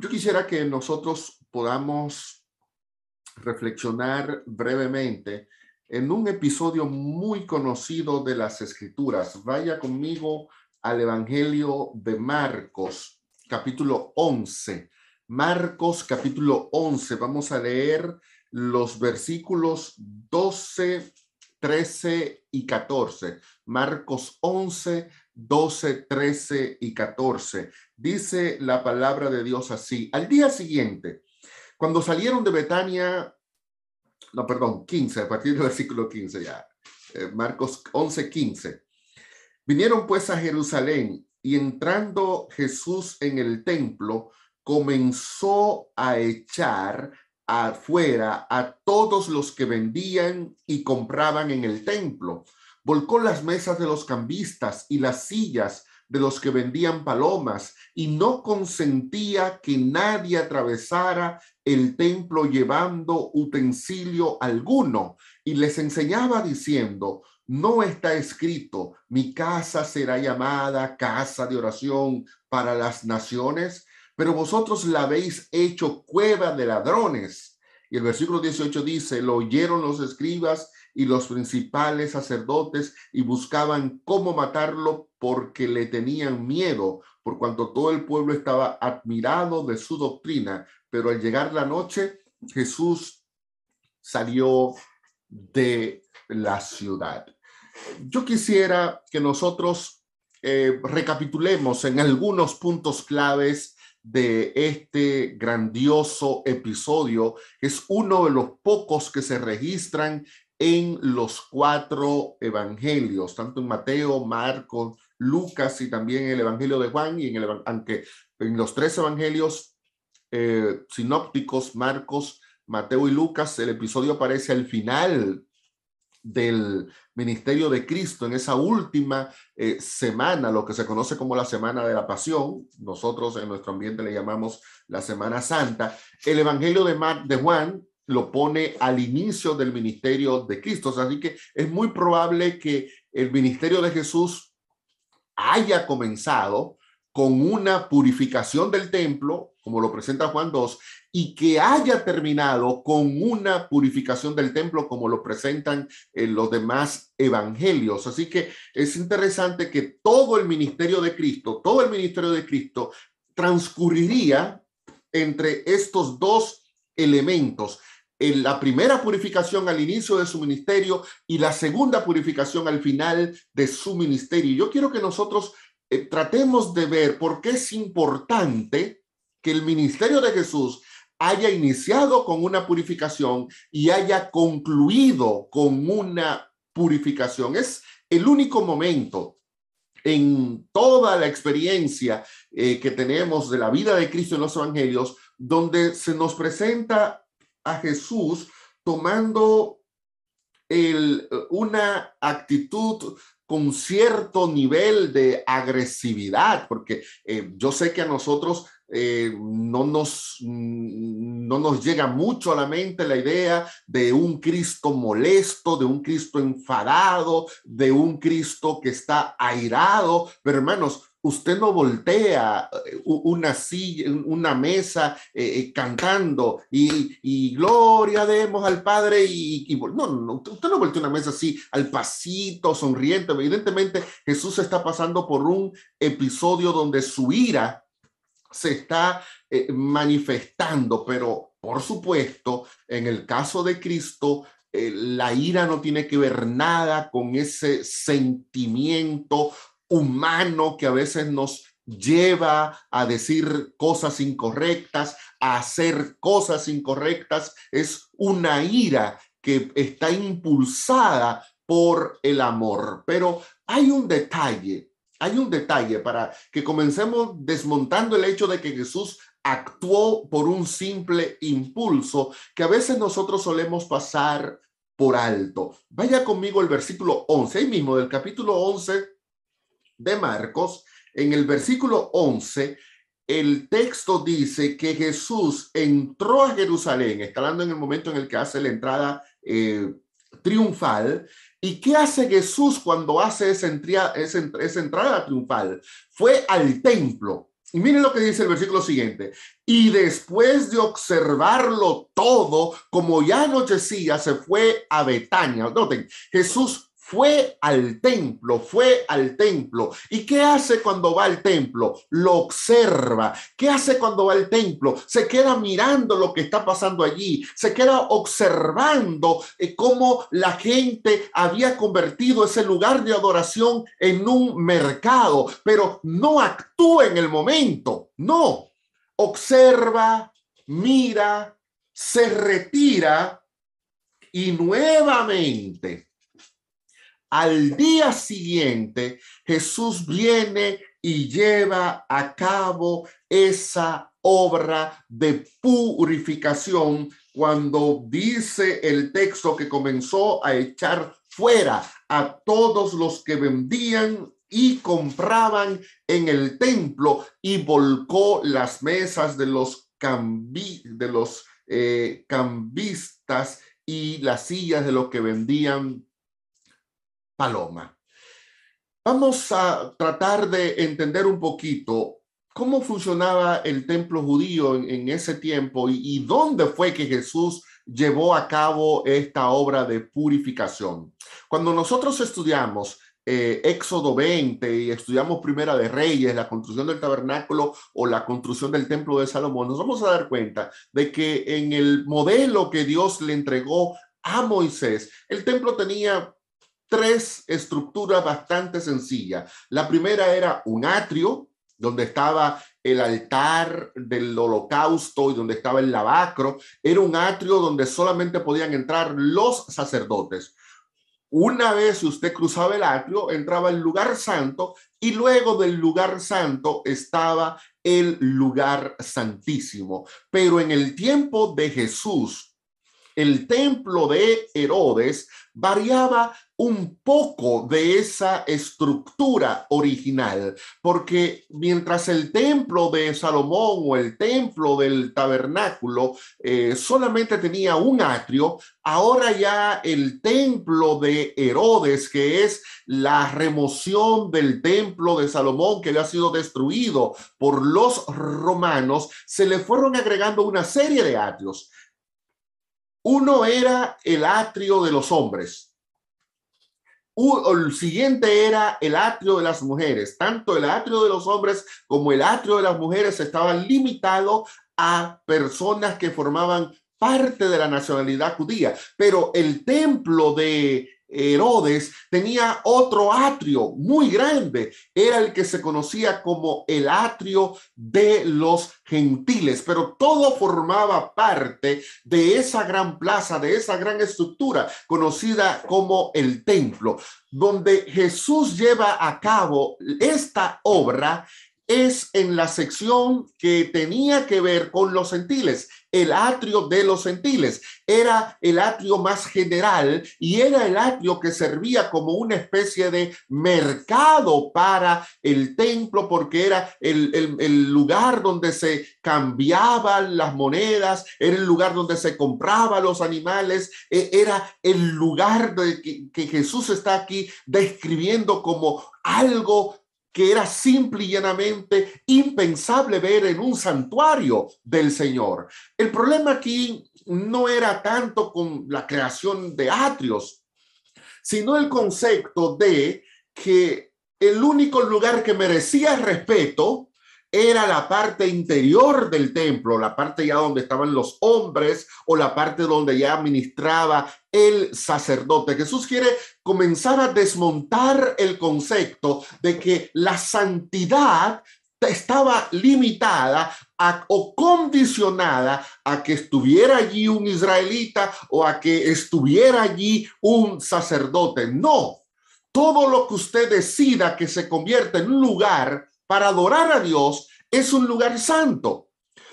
Yo quisiera que nosotros podamos reflexionar brevemente en un episodio muy conocido de las Escrituras. Vaya conmigo al Evangelio de Marcos, capítulo 11. Marcos, capítulo 11. Vamos a leer los versículos 12, 13 y 14. Marcos 11, 12, 13 y 14. Dice la palabra de Dios así. Al día siguiente, cuando salieron de Betania, no, perdón, 15, a partir del versículo 15 ya, eh, Marcos 11, 15. Vinieron pues a Jerusalén y entrando Jesús en el templo, comenzó a echar afuera a todos los que vendían y compraban en el templo volcó las mesas de los cambistas y las sillas de los que vendían palomas y no consentía que nadie atravesara el templo llevando utensilio alguno y les enseñaba diciendo, no está escrito, mi casa será llamada casa de oración para las naciones, pero vosotros la habéis hecho cueva de ladrones. Y el versículo 18 dice, lo oyeron los escribas y los principales sacerdotes y buscaban cómo matarlo porque le tenían miedo, por cuanto todo el pueblo estaba admirado de su doctrina. Pero al llegar la noche, Jesús salió de la ciudad. Yo quisiera que nosotros eh, recapitulemos en algunos puntos claves de este grandioso episodio. Es uno de los pocos que se registran en los cuatro evangelios, tanto en Mateo, Marcos, Lucas y también en el Evangelio de Juan, y en el, aunque en los tres evangelios eh, sinópticos, Marcos, Mateo y Lucas, el episodio aparece al final del ministerio de Cristo, en esa última eh, semana, lo que se conoce como la Semana de la Pasión, nosotros en nuestro ambiente le llamamos la Semana Santa. El Evangelio de, Mar, de Juan lo pone al inicio del ministerio de Cristo. Así que es muy probable que el ministerio de Jesús haya comenzado con una purificación del templo, como lo presenta Juan 2, y que haya terminado con una purificación del templo, como lo presentan en los demás evangelios. Así que es interesante que todo el ministerio de Cristo, todo el ministerio de Cristo transcurriría entre estos dos elementos en la primera purificación al inicio de su ministerio y la segunda purificación al final de su ministerio. Yo quiero que nosotros eh, tratemos de ver por qué es importante que el ministerio de Jesús haya iniciado con una purificación y haya concluido con una purificación. Es el único momento en toda la experiencia eh, que tenemos de la vida de Cristo en los evangelios donde se nos presenta a Jesús tomando el, una actitud con cierto nivel de agresividad, porque eh, yo sé que a nosotros eh, no, nos, no nos llega mucho a la mente la idea de un Cristo molesto, de un Cristo enfadado, de un Cristo que está airado, pero hermanos, usted no voltea eh, una silla, una mesa eh, cantando y, gloria demos al Padre y, no, no, usted no voltea una mesa así al pasito, sonriente. Evidentemente Jesús está pasando por un episodio donde su ira se está manifestando, pero por supuesto, en el caso de Cristo, la ira no tiene que ver nada con ese sentimiento humano que a veces nos lleva a decir cosas incorrectas, a hacer cosas incorrectas, es una ira que está impulsada por el amor. Pero hay un detalle, hay un detalle para que comencemos desmontando el hecho de que Jesús actuó por un simple impulso que a veces nosotros solemos pasar por alto. Vaya conmigo el versículo 11, ahí mismo del capítulo 11 de Marcos, en el versículo 11, el texto dice que Jesús entró a Jerusalén, está hablando en el momento en el que hace la entrada eh, triunfal. ¿Y qué hace Jesús cuando hace esa, esa, esa entrada triunfal? Fue al templo Y miren lo que dice el versículo siguiente. Y después de observarlo todo, como ya anochecía, se fue a Betania. Noten, Jesús fue al templo, fue al templo. ¿Y qué hace cuando va al templo? Lo observa. ¿Qué hace cuando va al templo? Se queda mirando lo que está pasando allí. Se queda observando eh, cómo la gente había convertido ese lugar de adoración en un mercado, pero no actúa en el momento. No. Observa, mira, se retira y nuevamente al día siguiente, Jesús viene y lleva a cabo esa obra de purificación cuando dice el texto que comenzó a echar fuera a todos los que vendían y compraban en el templo y volcó las mesas de los, los eh, cambistas y las sillas de los que vendían paloma. Vamos a tratar de entender un poquito cómo funcionaba el templo judío en, ese tiempo y, dónde fue que Jesús llevó a cabo esta obra de purificación. Cuando nosotros estudiamos eh, Éxodo 20 y estudiamos Primera de Reyes, la construcción del tabernáculo o la construcción del templo de Salomón, nos vamos a dar cuenta de que en el modelo que Dios le entregó a Moisés, el templo tenía tres estructuras bastante sencillas. La primera era un atrio, donde estaba el altar del holocausto y donde estaba el lavacro. Era un atrio donde solamente podían entrar los sacerdotes. Una vez usted cruzaba el atrio, entraba el lugar santo y luego del lugar santo estaba el lugar santísimo. Pero en el tiempo de Jesús, el templo de Herodes variaba un poco de esa estructura original, porque mientras el templo de Salomón o el templo del tabernáculo eh, solamente tenía un atrio, ahora ya el templo de Herodes, que es la remoción del templo de Salomón que había sido destruido por los romanos, se le fueron agregando una serie de atrios. Uno era el atrio de los hombres. El siguiente era el atrio de las mujeres. Tanto el atrio de los hombres como el atrio de las mujeres estaban limitados a personas que formaban parte de la nacionalidad judía. Pero el templo de Herodes tenía otro atrio muy grande, era el que se conocía como el atrio de los gentiles, pero todo formaba parte de esa gran plaza, de esa gran estructura conocida como el templo, donde Jesús lleva a cabo esta obra es en la sección que tenía que ver con los gentiles, el atrio de los gentiles. Era el atrio más general y era el atrio que servía como una especie de mercado para el templo porque era el, lugar donde se cambiaban las monedas, era el lugar donde se compraban los animales, e, era el lugar de que Jesús está aquí describiendo como algo que era simple y llanamente impensable ver en un santuario del Señor. El problema aquí no era tanto con la creación de atrios, sino el concepto de que el único lugar que merecía respeto era la parte interior del templo, la parte ya donde estaban los hombres o la parte donde ya administraba el sacerdote. Jesús quiere comenzar a desmontar el concepto de que la santidad estaba limitada o condicionada a que estuviera allí un israelita o a que estuviera allí un sacerdote. No, todo lo que usted decida que se convierta en un lugar para adorar a Dios es un lugar santo.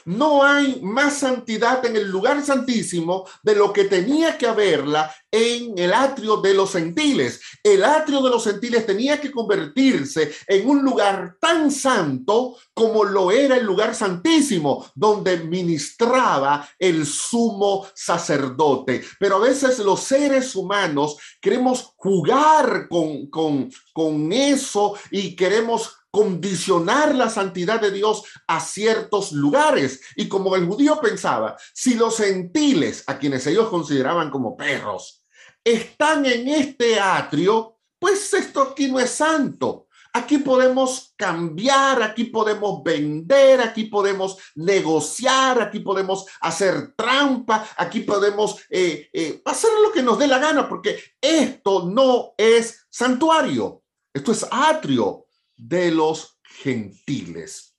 No hay más santidad en el lugar santísimo de lo que tenía que haberla en el atrio de los gentiles. El atrio de los gentiles tenía que convertirse en un lugar tan santo como lo era el lugar santísimo, donde ministraba el sumo sacerdote. Pero a veces los seres humanos queremos jugar con, con, con eso y queremos condicionar la santidad de Dios a ciertos lugares. Y como el judío pensaba, si los gentiles, a quienes ellos consideraban como perros, están en este atrio, pues esto aquí no es santo. Aquí podemos cambiar, aquí podemos vender, aquí podemos negociar, aquí podemos hacer trampa, aquí podemos eh, eh, hacer lo que nos dé la gana, porque esto no es santuario, esto es atrio de los gentiles.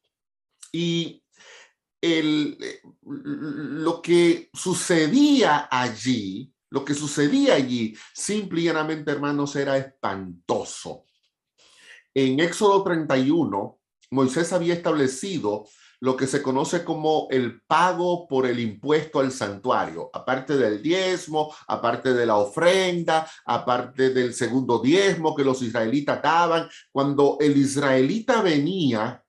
Y el, lo que sucedía allí, lo que sucedía allí, simple y llanamente, hermanos, era espantoso. En Éxodo 31, Moisés había establecido lo que se conoce como el pago por el impuesto al santuario, aparte del diezmo, aparte de la ofrenda, aparte del segundo diezmo que los israelitas daban. Cuando el israelita venía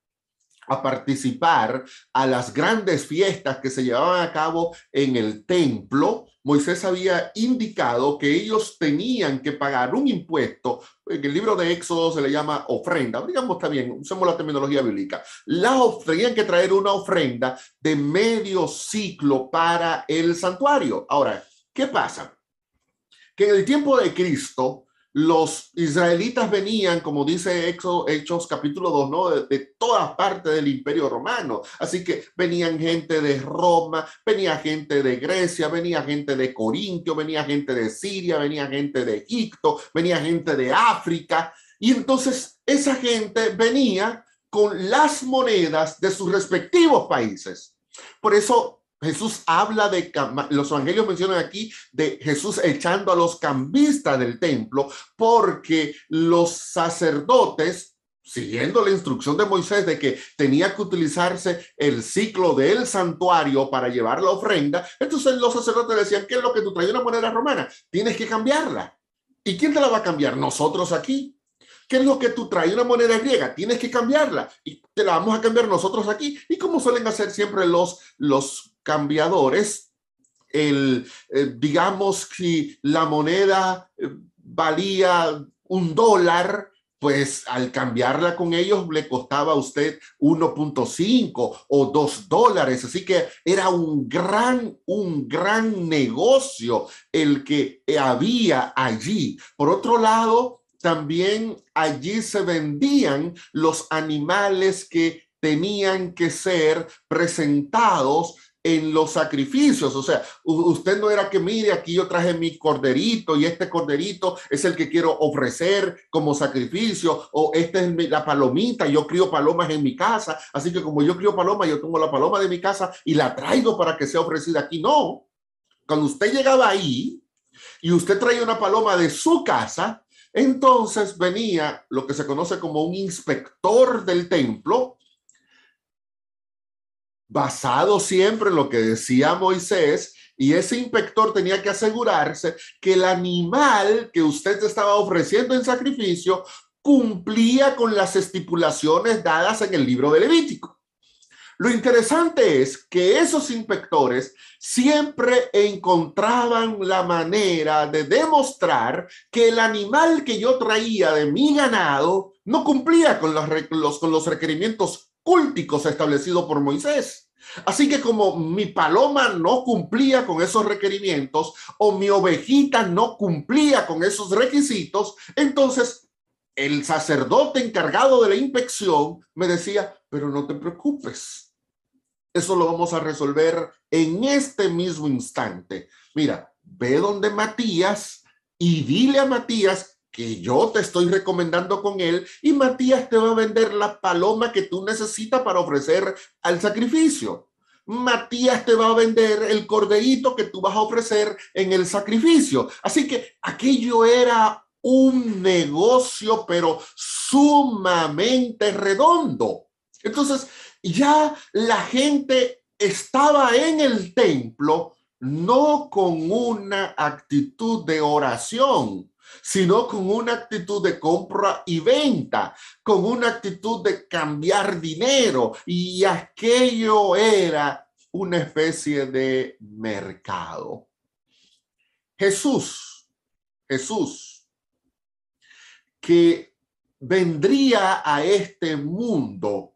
a participar a las grandes fiestas que se llevaban a cabo en el templo, Moisés había indicado que ellos tenían que pagar un impuesto, en el libro de Éxodo se le llama ofrenda, digamos bien, usemos la terminología bíblica, la tenían que traer una ofrenda de medio ciclo para el santuario. Ahora, ¿qué pasa? Que en el tiempo de Cristo, los israelitas venían, como dice Hechos capítulo 2, ¿no? De, todas partes del imperio romano. Así que venían gente de Roma, venía gente de Grecia, venía gente de Corintio, venía gente de Siria, venía gente de Egipto, venía gente de África. Y entonces esa gente venía con las monedas de sus respectivos países. Por eso Jesús habla de, los evangelios mencionan aquí de Jesús echando a los cambistas del templo, porque los sacerdotes, siguiendo la instrucción de Moisés de que tenía que utilizarse el ciclo del santuario para llevar la ofrenda, entonces los sacerdotes decían, ¿qué es lo que tú traes una moneda romana? Tienes que cambiarla. ¿Y quién te la va a cambiar? Nosotros aquí. ¿Qué es lo que tú traes? Una moneda griega, tienes que cambiarla y te la vamos a cambiar nosotros aquí. Y como suelen hacer siempre los, los cambiadores, el, eh, digamos que la moneda eh, valía un dólar, pues al cambiarla con ellos le costaba a usted 1.5 o 2 dólares. Así que era un gran, un gran negocio el que había allí. Por otro lado, también allí se vendían los animales que tenían que ser presentados en los sacrificios. O sea, usted no era que mire, aquí yo traje mi corderito y este corderito es el que quiero ofrecer como sacrificio o esta es la palomita, yo crío palomas en mi casa, así que como yo crío paloma, yo tomo la paloma de mi casa y la traigo para que sea ofrecida aquí. No, cuando usted llegaba ahí y usted traía una paloma de su casa, entonces venía lo que se conoce como un inspector del templo, basado siempre en lo que decía Moisés, y ese inspector tenía que asegurarse que el animal que usted estaba ofreciendo en sacrificio cumplía con las estipulaciones dadas en el libro de Levítico. Lo interesante es que esos inspectores siempre encontraban la manera de demostrar que el animal que yo traía de mi ganado no cumplía con los, con los requerimientos cúlticos establecidos por Moisés. Así que como mi paloma no cumplía con esos requerimientos o mi ovejita no cumplía con esos requisitos, entonces el sacerdote encargado de la inspección me decía, pero no te preocupes, eso lo vamos a resolver en este mismo instante. Mira, ve donde Matías y dile a Matías que yo te estoy recomendando con él y Matías te va a vender la paloma que tú necesitas para ofrecer al sacrificio. Matías te va a vender el corderito que tú vas a ofrecer en el sacrificio. Así que aquello era un negocio, pero sumamente redondo. Entonces, ya la gente estaba en el templo no con una actitud de oración, sino con una actitud de compra y venta, con una actitud de cambiar dinero. Y aquello era una especie de mercado. Jesús, Jesús, que vendría a este mundo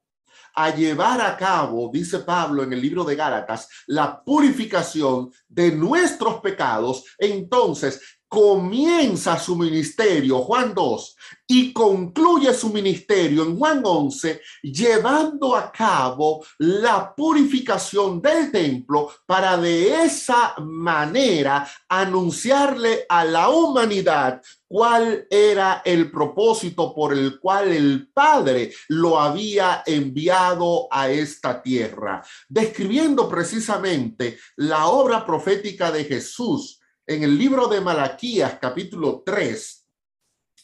a llevar a cabo, dice Pablo en el libro de Gálatas, la purificación de nuestros pecados, entonces comienza su ministerio, Juan 2, y concluye su ministerio en Juan 11, llevando a cabo la purificación del templo para de esa manera anunciarle a la humanidad cuál era el propósito por el cual el Padre lo había enviado a esta tierra, describiendo precisamente la obra profética de Jesús en el libro de Malaquías, capítulo 3,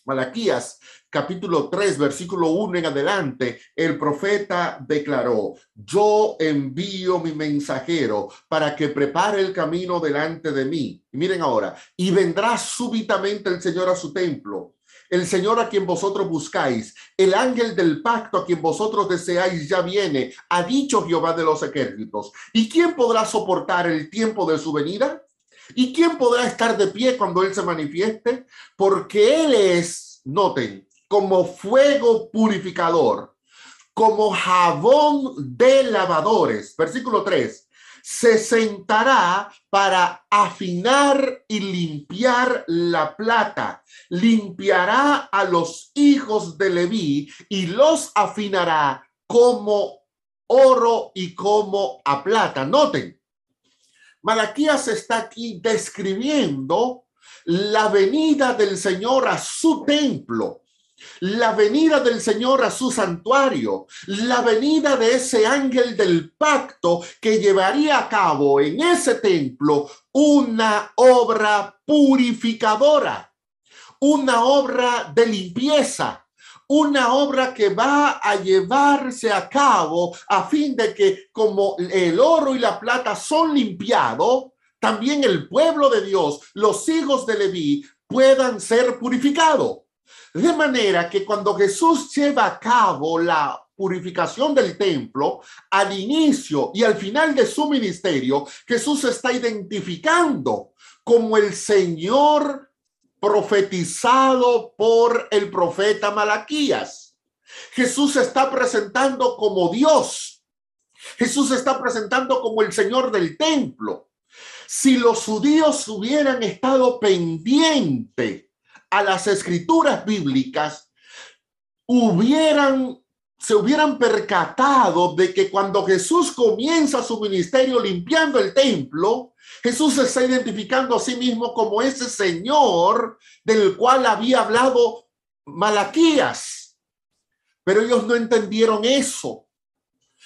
Malaquías, capítulo 3, versículo 1 en adelante, el profeta declaró, yo envío mi mensajero para que prepare el camino delante de mí. Miren ahora, y vendrá súbitamente el Señor a su templo. El Señor a quien vosotros buscáis, el ángel del pacto a quien vosotros deseáis ya viene, ha dicho Jehová de los ejércitos. ¿Y quién podrá soportar el tiempo de su venida? ¿Y quién podrá estar de pie cuando Él se manifieste? Porque Él es, noten, como fuego purificador, como jabón de lavadores. Versículo 3. Se sentará para afinar y limpiar la plata. Limpiará a los hijos de Leví y los afinará como oro y como a plata. Noten, Malaquías está aquí describiendo la venida del Señor a su templo, la venida del Señor a su santuario, la venida de ese ángel del pacto que llevaría a cabo en ese templo una obra purificadora, una obra de limpieza, una obra que va a llevarse a cabo a fin de que como el oro y la plata son limpiados, también el pueblo de Dios, los hijos de Leví, puedan ser purificados. De manera que cuando Jesús lleva a cabo la purificación del templo, al inicio y al final de su ministerio, Jesús está identificando como el Señor profetizado por el profeta Malaquías. Jesús se está presentando como Dios. Jesús se está presentando como el Señor del templo. Si los judíos hubieran estado pendientes a las escrituras bíblicas, hubieran se hubieran percatado de que cuando Jesús comienza su ministerio limpiando el templo, Jesús se está identificando a sí mismo como ese Señor del cual había hablado Malaquías. Pero ellos no entendieron eso.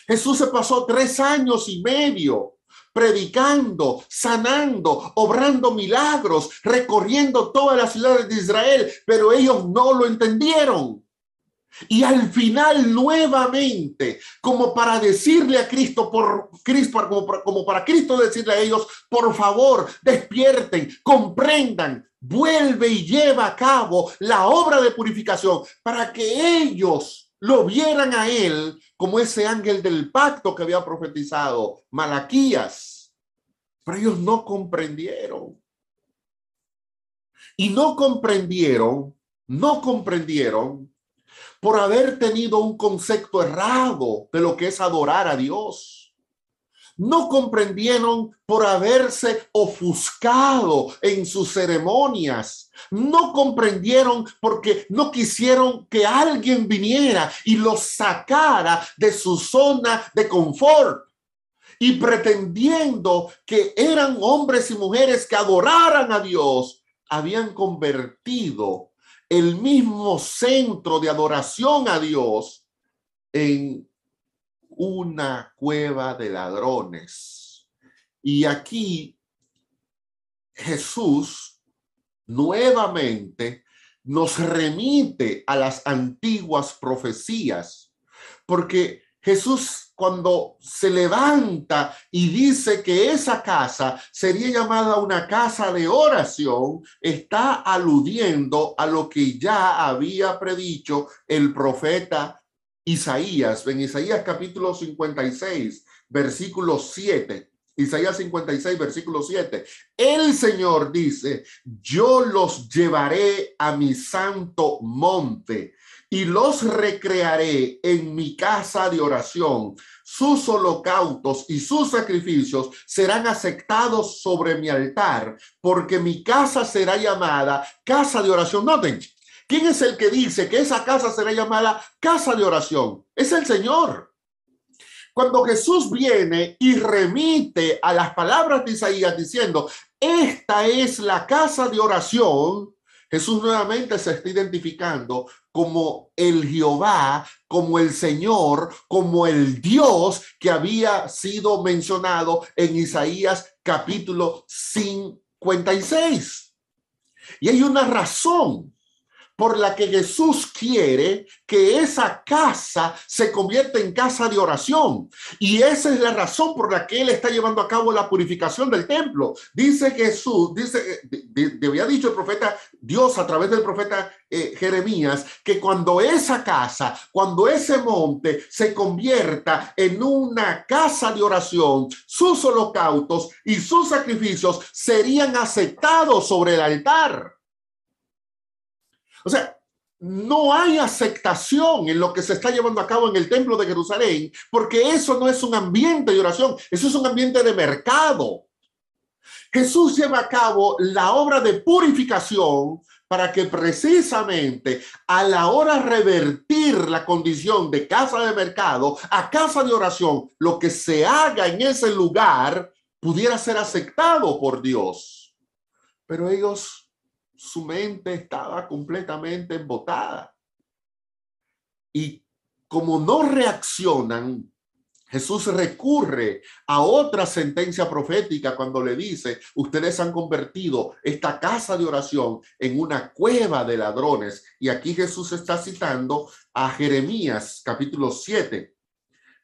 Jesús se pasó tres años y medio predicando, sanando, obrando milagros, recorriendo todas las ciudades de Israel, pero ellos no lo entendieron. Y al final nuevamente, como para decirle a Cristo, por Cristo, como para, Cristo decirle a ellos, por favor, despierten, comprendan, vuelve y lleva a cabo la obra de purificación para que ellos lo vieran a él como ese ángel del pacto que había profetizado Malaquías. Pero ellos no comprendieron. Y no comprendieron, no comprendieron por haber tenido un concepto errado de lo que es adorar a Dios. No comprendieron por haberse ofuscado en sus ceremonias. No comprendieron porque no quisieron que alguien viniera y los sacara de su zona de confort y pretendiendo que eran hombres y mujeres que adoraran a Dios, habían convertido el mismo centro de adoración a Dios en una cueva de ladrones. Y aquí Jesús nuevamente nos remite a las antiguas profecías, porque Jesús cuando se levanta y dice que esa casa sería llamada una casa de oración, está aludiendo a lo que ya había predicho el profeta Isaías, en Isaías capítulo 56, versículo 7. Isaías 56, versículo 7. El Señor dice, yo los llevaré a mi santo monte y los recrearé en mi casa de oración. Sus holocaustos y sus sacrificios serán aceptados sobre mi altar, porque mi casa será llamada casa de oración. Noten, ¿quién es el que dice que esa casa será llamada casa de oración? Es el Señor. Cuando Jesús viene y remite a las palabras de Isaías diciendo, esta es la casa de oración, Jesús nuevamente se está identificando como el Jehová, como el Señor, como el Dios que había sido mencionado en Isaías capítulo 56. Y hay una razón por la que Jesús quiere que esa casa se convierta en casa de oración. Y esa es la razón por la que Él está llevando a cabo la purificación del templo. Dice Jesús, dice, de, había dicho el profeta Dios a través del profeta eh, Jeremías, que cuando esa casa, cuando ese monte se convierta en una casa de oración, sus holocaustos y sus sacrificios serían aceptados sobre el altar. O sea, no hay aceptación en lo que se está llevando a cabo en el templo de Jerusalén, porque eso no es un ambiente de oración, eso es un ambiente de mercado. Jesús lleva a cabo la obra de purificación para que precisamente a la hora revertir la condición de casa de mercado a casa de oración, lo que se haga en ese lugar pudiera ser aceptado por Dios. Pero ellos su mente estaba completamente embotada. Y como no reaccionan, Jesús recurre a otra sentencia profética cuando le dice, ustedes han convertido esta casa de oración en una cueva de ladrones. Y aquí Jesús está citando a Jeremías capítulo 7.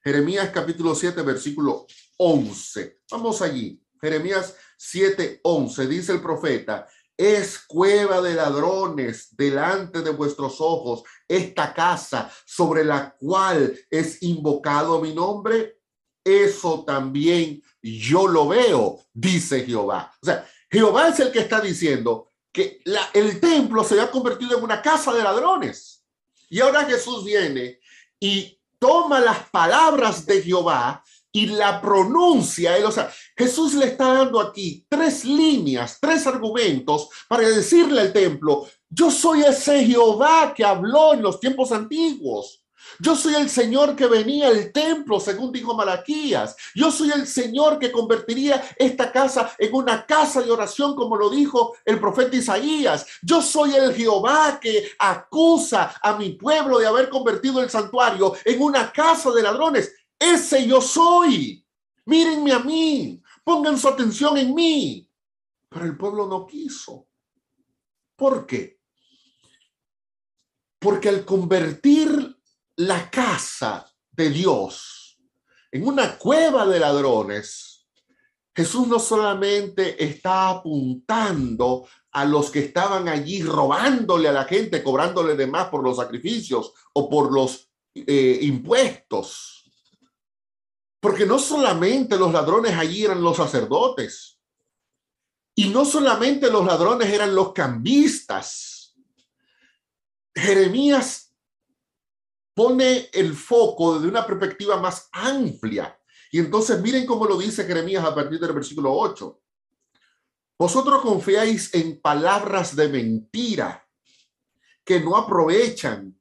Jeremías capítulo 7, versículo 11. Vamos allí. Jeremías 7, 11. Dice el profeta, es cueva de ladrones delante de vuestros ojos esta casa sobre la cual es invocado mi nombre. Eso también yo lo veo, dice Jehová. O sea, Jehová es el que está diciendo que el templo se ha convertido en una casa de ladrones. Y ahora Jesús viene y toma las palabras de Jehová y la pronuncia. Él, o sea, Jesús le está dando aquí tres líneas, tres argumentos para decirle al templo, yo soy ese Jehová que habló en los tiempos antiguos. Yo soy el Señor que venía al templo, según dijo Malaquías. Yo soy el Señor que convertiría esta casa en una casa de oración, como lo dijo el profeta Isaías. Yo soy el Jehová que acusa a mi pueblo de haber convertido el santuario en una casa de ladrones. Ese yo soy. Mírenme a mí. Pongan su atención en mí. Pero el pueblo no quiso. ¿Por qué? Porque al convertir la casa de Dios en una cueva de ladrones, Jesús no solamente está apuntando a los que estaban allí robándole a la gente, cobrándole de más por los sacrificios o por los eh, impuestos, porque no solamente los ladrones allí eran los sacerdotes, y no solamente los ladrones eran los cambistas. Jeremías pone el foco desde una perspectiva más amplia. Y entonces miren cómo lo dice Jeremías a partir del versículo 8. Vosotros confiáis en palabras de mentira que no aprovechan.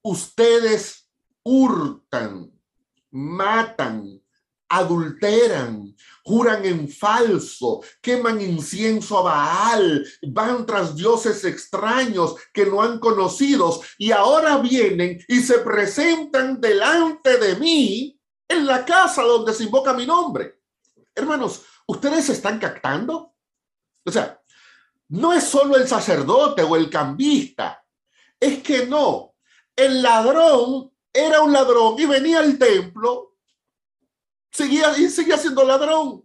Ustedes hurtan matan, adulteran, juran en falso, queman incienso a Baal, van tras dioses extraños que no han conocido y ahora vienen y se presentan delante de mí en la casa donde se invoca mi nombre. Hermanos, ¿ustedes están captando? O sea, no es solo el sacerdote o el cambista, es que no, el ladrón era un ladrón y venía al templo seguía y seguía siendo ladrón.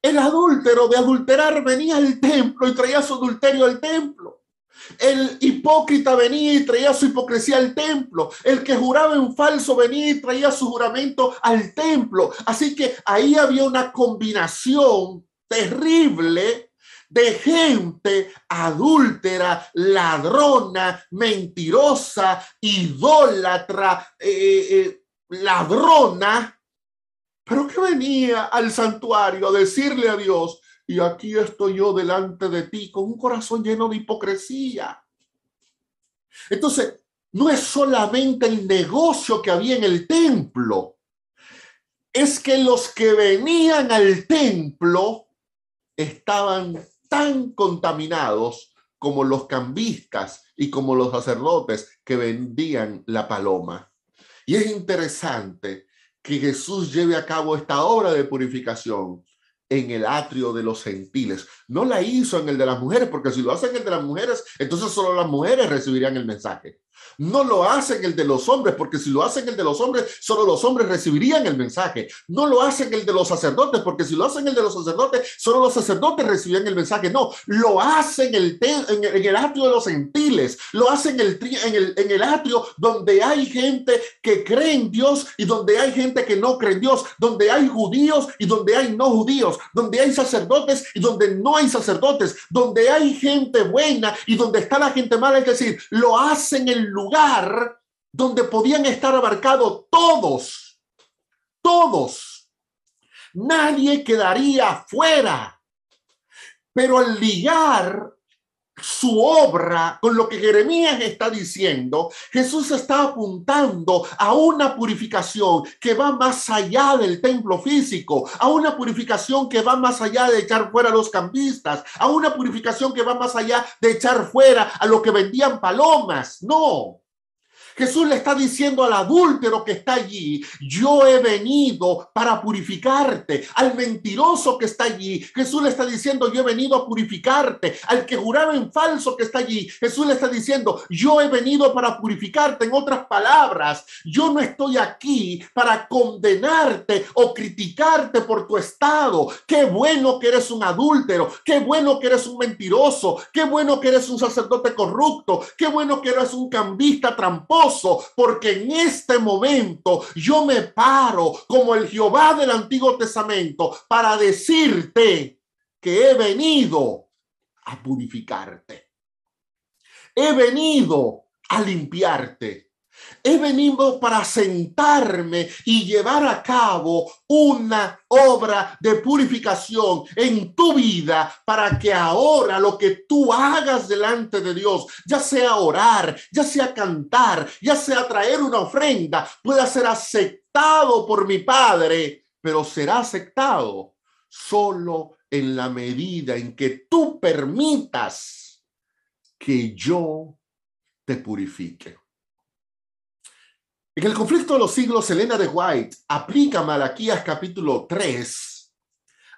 El adúltero de adulterar venía al templo y traía su adulterio al templo. El hipócrita venía y traía su hipocresía al templo. El que juraba en falso venía y traía su juramento al templo. Así que ahí había una combinación terrible de gente adúltera, ladrona, mentirosa, idólatra, eh, eh, eh, ladrona, pero que venía al santuario a decirle a Dios, y aquí estoy yo delante de ti con un corazón lleno de hipocresía. Entonces, no es solamente el negocio que había en el templo, es que los que venían al templo estaban tan contaminados como los cambistas y como los sacerdotes que vendían la paloma. Y es interesante que Jesús lleve a cabo esta obra de purificación en el atrio de los gentiles. No la hizo en el de las mujeres, porque si lo hacen en el de las mujeres, entonces solo las mujeres recibirían el mensaje. No lo hacen el de los hombres, porque si lo hacen el de los hombres, solo los hombres recibirían el mensaje. No lo hacen el de los sacerdotes, porque si lo hacen el de los sacerdotes, solo los sacerdotes recibirían el mensaje. No, lo hacen el en, el atrio de los gentiles, lo hacen el, en, el, en el atrio donde hay gente que cree en Dios y donde hay gente que no cree en Dios, donde hay judíos y donde hay no judíos, donde hay sacerdotes y donde no hay sacerdotes, donde hay gente buena y donde está la gente mala. Es decir, lo hacen el lugar donde podían estar abarcados todos, todos. Nadie quedaría fuera. Pero al ligar su obra con lo que Jeremías está diciendo, Jesús está apuntando a una purificación que va más allá del templo físico, a una purificación que va más allá de echar fuera a los cambistas, a una purificación que va más allá de echar fuera a los que vendían palomas. No, Jesús le está diciendo al adúltero que está allí, yo he venido para purificarte. Al mentiroso que está allí, Jesús le está diciendo, yo he venido a purificarte. Al que juraba en falso que está allí, Jesús le está diciendo, yo he venido para purificarte. En otras palabras, yo no estoy aquí para condenarte o criticarte por tu estado. Qué bueno que eres un adúltero, qué bueno que eres un mentiroso, qué bueno que eres un sacerdote corrupto, qué bueno que eres un cambista tramposo porque en este momento yo me paro como el Jehová del Antiguo Testamento para decirte que he venido a purificarte. He venido a limpiarte. He venido para sentarme y llevar a cabo una obra de purificación en tu vida para que ahora lo que tú hagas delante de Dios, ya sea orar, ya sea cantar, ya sea traer una ofrenda, pueda ser aceptado por mi Padre, pero será aceptado solo en la medida en que tú permitas que yo te purifique. En el conflicto de los siglos, Elena de White aplica Malaquías capítulo 3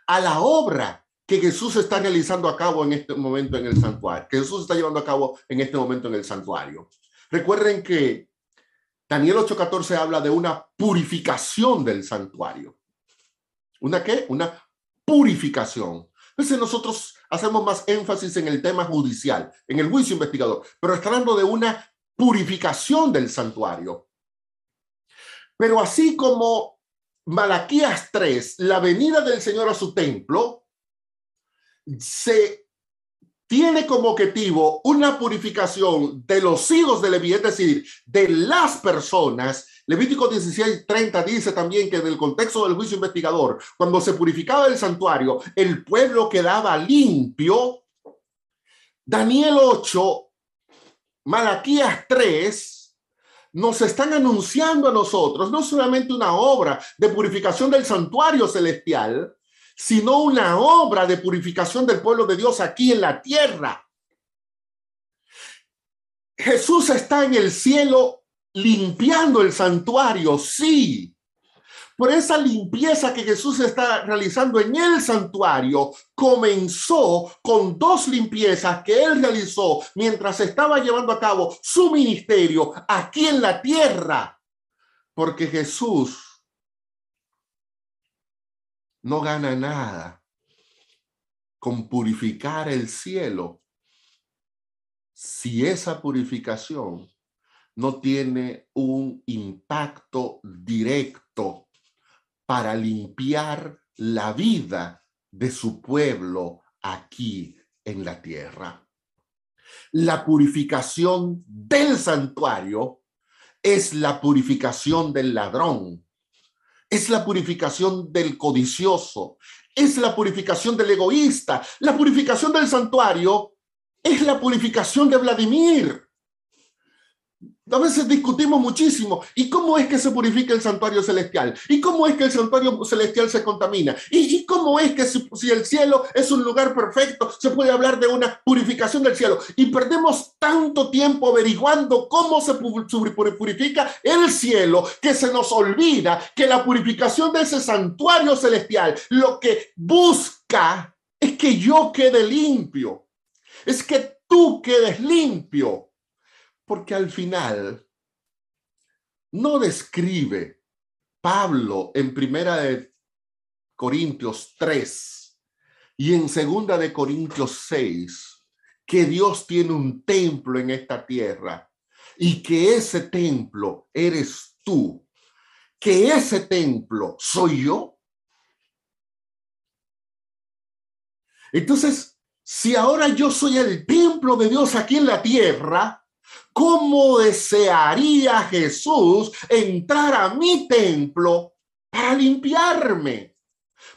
a la obra que Jesús está realizando a cabo en este momento en el santuario, que Jesús está llevando a cabo en este momento en el santuario. Recuerden que Daniel 8:14 habla de una purificación del santuario. ¿Una qué? Una purificación. Entonces nosotros hacemos más énfasis en el tema judicial, en el juicio investigador, pero está hablando de una purificación del santuario. Pero así como Malaquías 3, la venida del Señor a su templo, se tiene como objetivo una purificación de los hijos de Leví, es decir, de las personas. Levítico 16, 30 dice también que en el contexto del juicio investigador, cuando se purificaba el santuario, el pueblo quedaba limpio. Daniel 8, Malaquías 3, nos están anunciando a nosotros no solamente una obra de purificación del santuario celestial, sino una obra de purificación del pueblo de Dios aquí en la tierra. Jesús está en el cielo limpiando el santuario, sí, por esa limpieza que Jesús está realizando en el santuario, comenzó con dos limpiezas que él realizó mientras estaba llevando a cabo su ministerio aquí en la tierra. Porque Jesús no gana nada con purificar el cielo si esa purificación no tiene un impacto directo para limpiar la vida de su pueblo aquí en la tierra. La purificación del santuario es la purificación del ladrón, es la purificación del codicioso, es la purificación del egoísta, la purificación del santuario es la purificación de Vladimir. A veces discutimos muchísimo. ¿Y cómo es que se purifica el santuario celestial? ¿Y cómo es que el santuario celestial se contamina? ¿Y, cómo es que si, si, el cielo es un lugar perfecto, se puede hablar de una purificación del cielo? Y perdemos tanto tiempo averiguando cómo se purifica el cielo que se nos olvida que la purificación de ese santuario celestial lo que busca es que yo quede limpio. Es que tú quedes limpio porque al final no describe Pablo en primera de Corintios 3 y en segunda de Corintios 6 que Dios tiene un templo en esta tierra y que ese templo eres tú, que ese templo soy yo. Entonces, si ahora yo soy el templo de Dios aquí en la tierra, ¿Cómo desearía Jesús entrar a mi templo para limpiarme,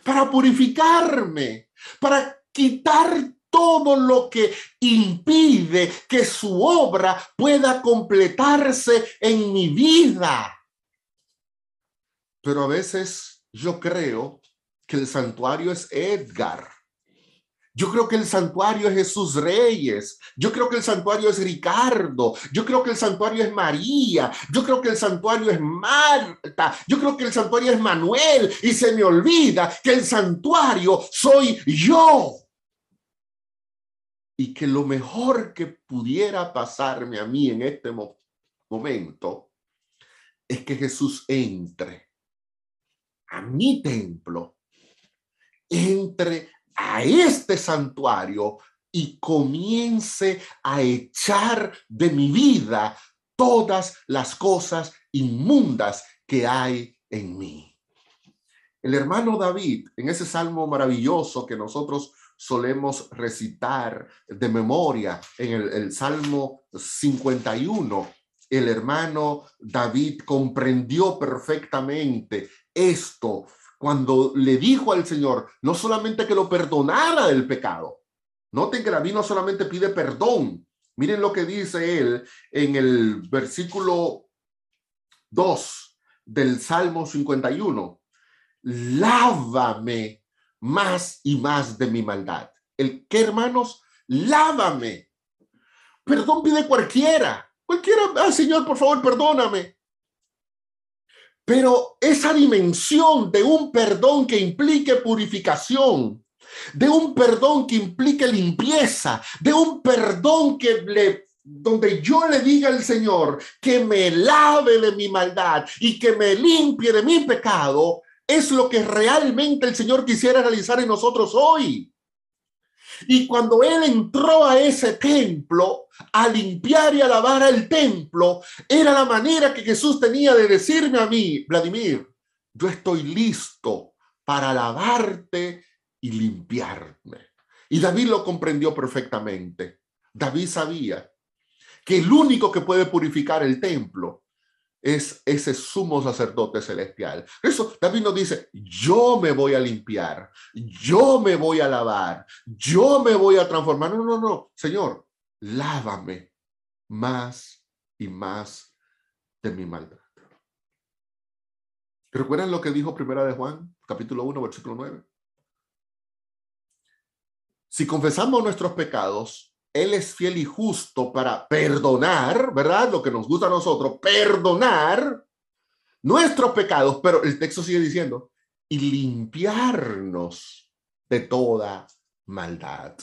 para purificarme, para quitar todo lo que impide que su obra pueda completarse en mi vida? Pero a veces yo creo que el santuario es Edgar yo creo que el santuario es Jesús Reyes. Yo creo que el santuario es Ricardo. Yo creo que el santuario es María. Yo creo que el santuario es Marta. Yo creo que el santuario es Manuel. Y se me olvida que el santuario soy yo. Y que lo mejor que pudiera pasarme a mí en este momento es que Jesús entre a mi templo, entre a este santuario y comience a echar de mi vida todas las cosas inmundas que hay en mí. El hermano David, en ese salmo maravilloso que nosotros solemos recitar de memoria, en el, el Salmo 51, el hermano David comprendió perfectamente esto cuando le dijo al Señor, no solamente que lo perdonara del pecado. Noten que David no solamente pide perdón. Miren lo que dice él en el versículo 2 del Salmo 51. Lávame más y más de mi maldad. El que, hermanos, lávame. Perdón pide cualquiera. Cualquiera, ah, Señor, por favor, perdóname. Pero esa dimensión de un perdón que implique purificación, de un perdón que implique limpieza, de un perdón que le donde yo le diga al Señor que me lave de mi maldad y que me limpie de mi pecado, es lo que realmente el Señor quisiera realizar en nosotros hoy. Y cuando él entró a ese templo, a limpiar y a lavar el templo, era la manera que Jesús tenía de decirme a mí, Vladimir, yo estoy listo para lavarte y limpiarme. Y David lo comprendió perfectamente. David sabía que el único que puede purificar el templo es ese sumo sacerdote celestial. Eso David nos dice, yo me voy a limpiar, yo me voy a lavar, yo me voy a transformar. No, no, no, Señor, lávame más y más de mi maldad. ¿Recuerdan lo que dijo Primera de Juan, capítulo 1, versículo 9? Si confesamos nuestros pecados, él es fiel y justo para perdonar, ¿verdad? Lo que nos gusta a nosotros, perdonar nuestros pecados, pero el texto sigue diciendo, y limpiarnos de toda maldad.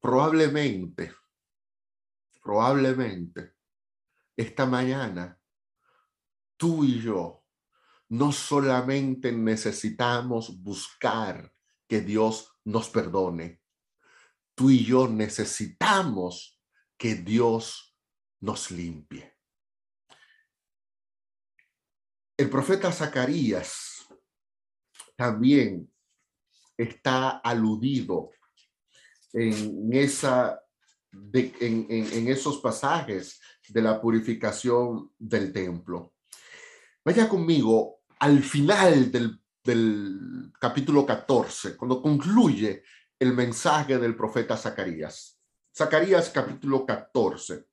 Probablemente, probablemente, esta mañana, tú y yo no solamente necesitamos buscar que Dios nos perdone, tú y yo necesitamos que Dios nos limpie. El profeta Zacarías también está aludido en, esa, en, esos pasajes de la purificación del templo. Vaya conmigo al final del, del capítulo 14, cuando concluye el mensaje del profeta Zacarías. Zacarías capítulo 14.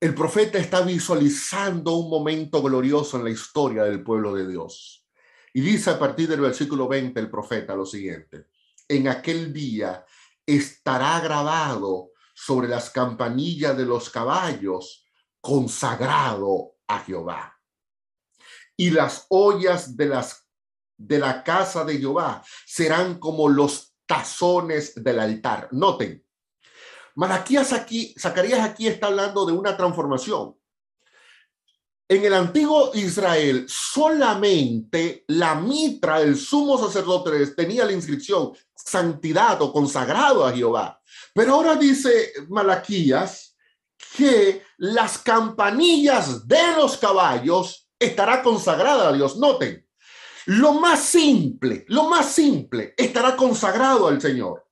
El profeta está visualizando un momento glorioso en la historia del pueblo de Dios. Y dice a partir del versículo 20 el profeta lo siguiente. En aquel día estará grabado sobre las campanillas de los caballos, consagrado a Jehová. Y las ollas de las de la casa de Jehová serán como los tazones del altar. Noten, Malaquías aquí, Zacarías aquí está hablando de una transformación. En el antiguo Israel, solamente la mitra del sumo sacerdote tenía la inscripción santidad o consagrado a Jehová. Pero ahora dice Malaquías que las campanillas de los caballos estará consagrada a Dios. Noten, lo más simple, lo más simple estará consagrado al Señor.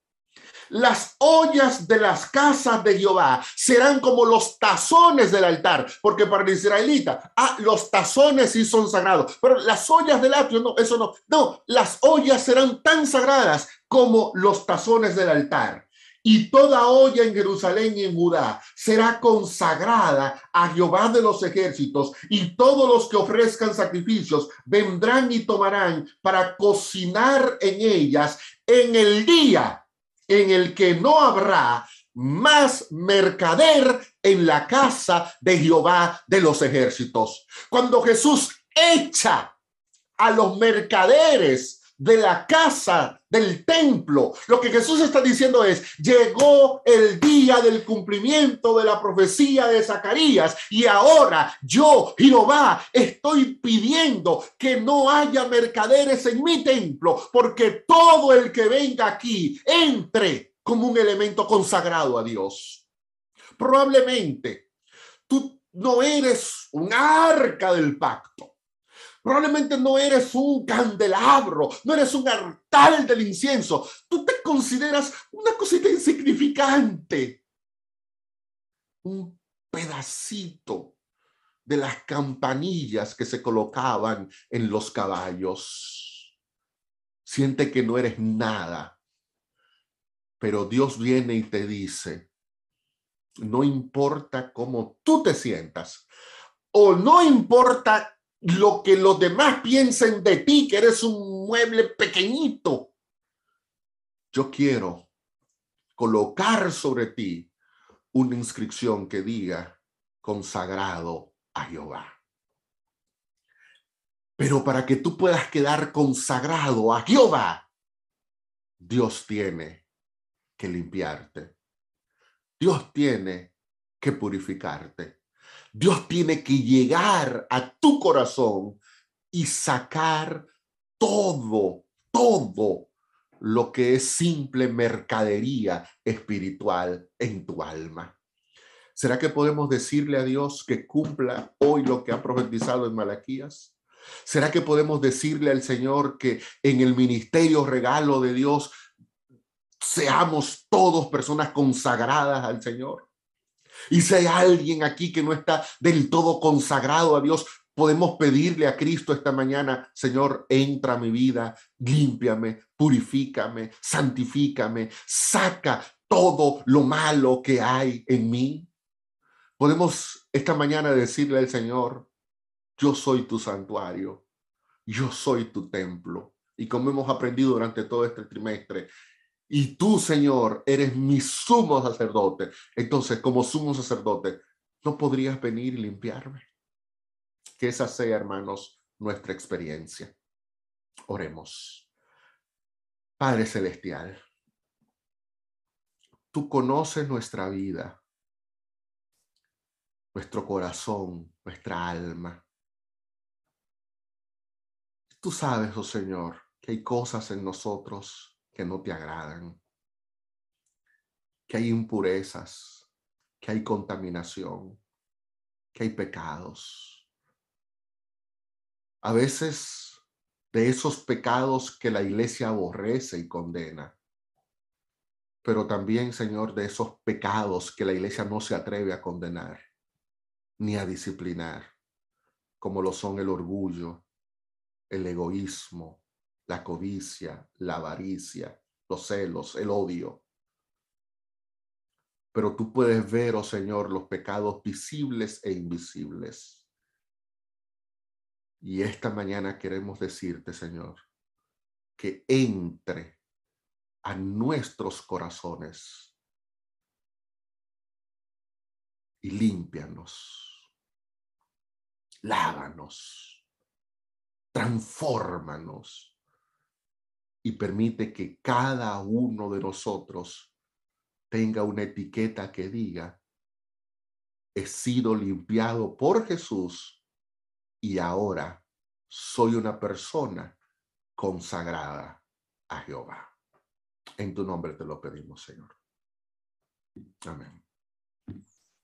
Las ollas de las casas de Jehová serán como los tazones del altar, porque para el israelita, ah, los tazones sí son sagrados, pero las ollas del atrio, no, eso no, no, las ollas serán tan sagradas como los tazones del altar y toda olla en Jerusalén y en Judá será consagrada a Jehová de los ejércitos, y todos los que ofrezcan sacrificios vendrán y tomarán para cocinar en ellas en el día en el que no habrá más mercader en la casa de Jehová de los ejércitos. Cuando Jesús echa a los mercaderes de la casa del templo. Lo que Jesús está diciendo es, llegó el día del cumplimiento de la profecía de Zacarías y ahora yo, Jehová, estoy pidiendo que no haya mercaderes en mi templo, porque todo el que venga aquí entre como un elemento consagrado a Dios. Probablemente tú no eres un arca del pacto Probablemente no eres un candelabro, no eres un altar del incienso. Tú te consideras una cosita insignificante. Un pedacito de las campanillas que se colocaban en los caballos. Siente que no eres nada. Pero Dios viene y te dice, no importa cómo tú te sientas, o no importa lo que los demás piensen de ti, que eres un mueble pequeñito. Yo quiero colocar sobre ti una inscripción que diga consagrado a Jehová. Pero para que tú puedas quedar consagrado a Jehová, Dios tiene que limpiarte. Dios tiene que purificarte. Dios tiene que llegar a tu corazón y sacar todo, todo lo que es simple mercadería espiritual en tu alma. ¿Será que podemos decirle a Dios que cumpla hoy lo que ha profetizado en Malaquías? ¿Será que podemos decirle al Señor que en el ministerio regalo de Dios seamos todos personas consagradas al Señor? Y si hay alguien aquí que no está del todo consagrado a Dios, podemos pedirle a Cristo esta mañana, Señor, entra a mi vida, límpiame, purifícame, santifícame, saca todo lo malo que hay en mí. Podemos esta mañana decirle al Señor, yo soy tu santuario, yo soy tu templo. Y como hemos aprendido durante todo este trimestre, y tú, Señor, eres mi sumo sacerdote. Entonces, como sumo sacerdote, ¿no podrías venir y limpiarme? Que esa sea, hermanos, nuestra experiencia. Oremos. Padre Celestial, tú conoces nuestra vida, nuestro corazón, nuestra alma. Tú sabes, oh Señor, que hay cosas en nosotros que no te agradan, que hay impurezas, que hay contaminación, que hay pecados. A veces de esos pecados que la iglesia aborrece y condena, pero también, Señor, de esos pecados que la iglesia no se atreve a condenar ni a disciplinar, como lo son el orgullo, el egoísmo, la codicia, la avaricia, los celos, el odio. Pero tú puedes ver, oh Señor, los pecados visibles e invisibles. Y esta mañana queremos decirte, Señor, que entre a nuestros corazones y límpianos, lávanos, transfórmanos y permite que cada uno de nosotros tenga una etiqueta que diga, he sido limpiado por Jesús y ahora soy una persona consagrada a Jehová. En tu nombre te lo pedimos, Señor. Amén.